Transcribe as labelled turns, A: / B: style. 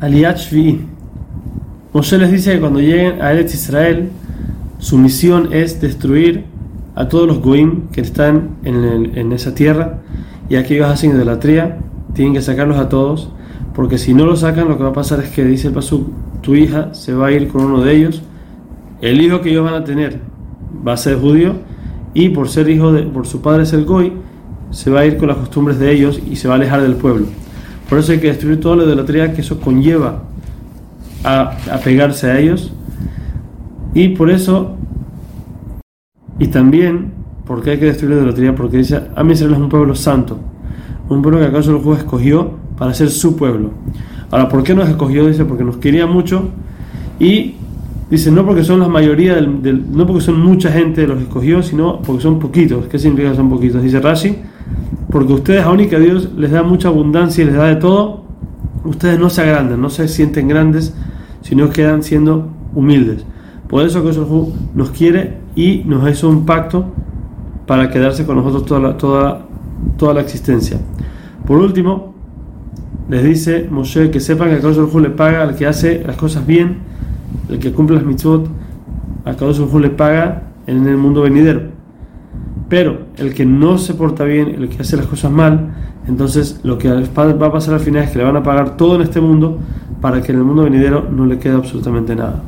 A: Aliyat Shvi. Moshe les dice que cuando lleguen a Eretz Israel, su misión es destruir a todos los goim que están en esa tierra y aquellos hacen idolatría, tienen que sacarlos a todos, porque si no los sacan, lo que va a pasar es que dice el pasuk, tu hija se va a ir con uno de ellos, el hijo que ellos van a tener va a ser judío y por ser hijo de, por su padre ser goy, se va a ir con las costumbres de ellos y se va a alejar del pueblo. Por eso hay que destruir toda la idolatría que eso conlleva a, a pegarse a ellos. Y por eso y también porque hay que destruir la idolatría porque dice a Israel es un pueblo santo un pueblo que acaso el juez escogió para ser su pueblo ahora ¿por qué nos escogió? dice porque nos quería mucho. Y dice no porque son la mayoría del, del- no porque son mucha gente los escogió sino porque son poquitos. ¿qué significa que son poquitos? dice Rashi porque ustedes aún y que Dios les da mucha abundancia y les da de todo ustedes no se agrandan, no se sienten grandes, sino quedan siendo humildes. Por eso que Hu nos quiere y nos hizo un pacto para quedarse con nosotros toda la, toda, toda la existencia. Por último, les dice Moshe que sepan que Kadosh Hu le paga al que hace las cosas bien, el que cumple las mitzvot, a Kadosh Hu le paga en el mundo venidero. Pero el que no se porta bien, el que hace las cosas mal, entonces lo que va a pasar al final es que le van a pagar todo en este mundo para que en el mundo venidero no le quede absolutamente nada.